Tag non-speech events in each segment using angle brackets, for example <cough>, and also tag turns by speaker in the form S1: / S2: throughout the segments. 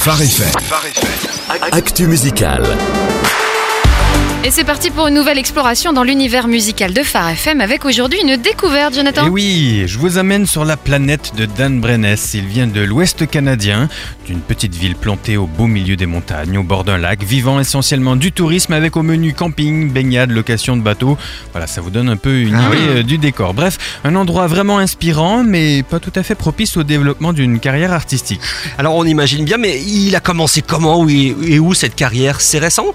S1: Phare FM.
S2: Actu musical.
S3: Et c'est parti pour une nouvelle exploration dans l'univers musical de Phare FM avec aujourd'hui une découverte, Jonathan.
S4: Et oui, je vous amène sur la planète de Dan Brenes. Il vient de l'ouest canadien, d'une petite ville plantée au beau milieu des montagnes, au bord d'un lac, vivant essentiellement du tourisme avec au menu camping, baignade, location de bateaux. Voilà, ça vous donne un peu une
S5: Ah
S4: idée
S5: oui.
S4: euh, du décor. Bref, un endroit vraiment inspirant, mais pas tout à fait propice au développement d'une carrière artistique.
S5: Alors on imagine bien, mais il a commencé comment et où cette carrière? C'est récent?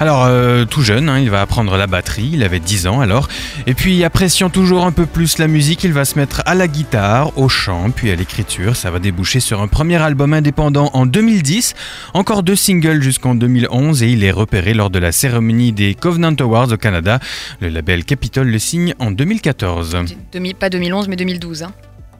S4: Alors, euh, tout jeune, hein, il va apprendre la batterie, il avait 10 ans alors. Et puis, appréciant toujours un peu plus la musique, il va se mettre à la guitare, au chant, puis à l'écriture. Ça va déboucher sur un premier album indépendant en 2010, encore deux singles jusqu'en 2011, et il est repéré lors de la cérémonie des Covenant Awards au Canada. Le label Capitol le signe en 2014.
S3: Demi- pas 2011, mais 2012. hein.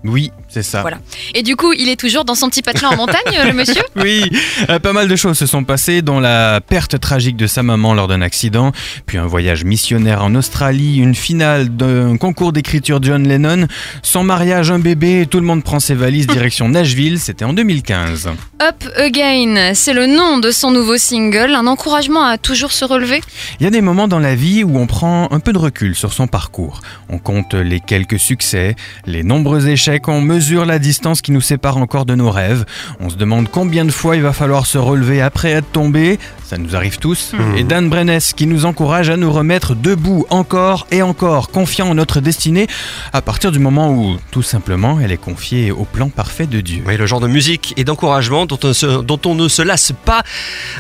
S4: Oui, c'est ça.
S3: Voilà. Et du coup, il est toujours dans son petit patelin en montagne, le monsieur <laughs>
S4: Oui, euh, pas mal de choses se sont passées, dont la perte tragique de sa maman lors d'un accident, puis un voyage missionnaire en Australie, une finale d'un concours d'écriture John Lennon, son mariage, un bébé, tout le monde prend ses valises direction <laughs> Nashville, c'était en 2015.
S3: Up Again, c'est le nom de son nouveau single, un encouragement à toujours se relever.
S4: Il y a des moments dans la vie où on prend un peu de recul sur son parcours. On compte les quelques succès, les nombreux échecs, on mesure la distance qui nous sépare encore de nos rêves. On se demande combien de fois il va falloir se relever après être tombé. Ça nous arrive tous. Et Dan Brenes qui nous encourage à nous remettre debout encore et encore, confiant en notre destinée, à partir du moment où, tout simplement, elle est confiée au plan parfait de Dieu.
S5: Oui, le genre de musique et d'encouragement dont, on se- dont on ne se lasse pas.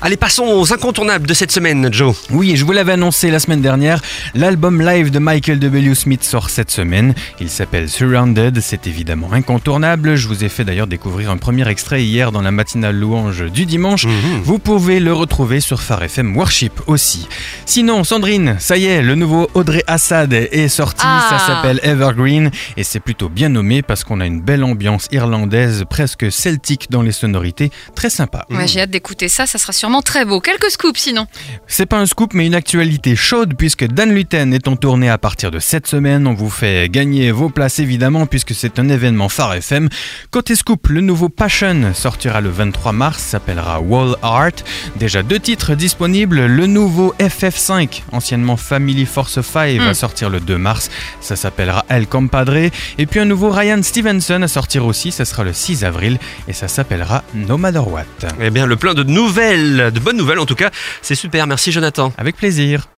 S5: Allez, passons aux incontournables de cette semaine, Joe.
S4: Oui, et je vous l'avais annoncé la semaine dernière, l'album live de Michael W. Smith sort cette semaine. Il s'appelle Surrounded, c'est évidemment incontournable. Je vous ai fait d'ailleurs découvrir un premier extrait hier dans la matinale louange du dimanche. Vous pouvez le retrouver sur Phare FM Worship aussi. Sinon, Sandrine, ça y est, le nouveau Audrey Assad est sorti.
S3: Ah.
S4: Ça s'appelle Evergreen et c'est plutôt bien nommé parce qu'on a une belle ambiance irlandaise, presque celtique dans les sonorités, très sympa.
S3: Ouais, J'ai hâte d'écouter ça, ça sera sûrement très beau. Quelques scoops sinon.
S4: C'est pas un scoop, mais une actualité chaude puisque Dan Luten est en tournée à partir de cette semaine. On vous fait gagner vos places évidemment puisque c'est un événement phare FM. Côté scoop, le nouveau Passion sortira le 23 mars, s'appellera Wall Art. Déjà deux titres disponibles. Le nouveau FF5, anciennement Family Force 5, va sortir le 2 mars. Ça s'appellera El Compadre. Et puis un nouveau Ryan Stevenson à sortir aussi. Ça sera le 6 avril et ça s'appellera No Matter What.
S5: Eh bien, le plein de nouvelles, de bonnes nouvelles en tout cas. C'est super, merci Jonathan.
S4: Avec plaisir.